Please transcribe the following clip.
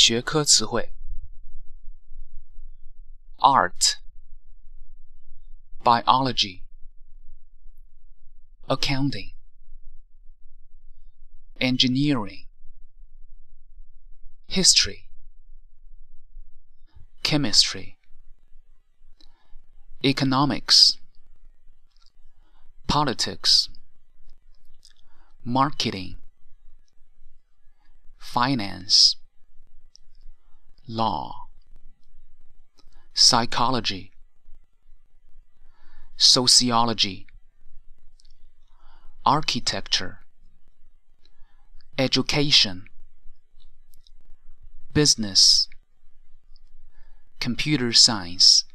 学科词汇：art、biology、accounting、engineering、history、chemistry、economics、politics、marketing、finance Law, psychology, sociology, architecture, education, business, computer science,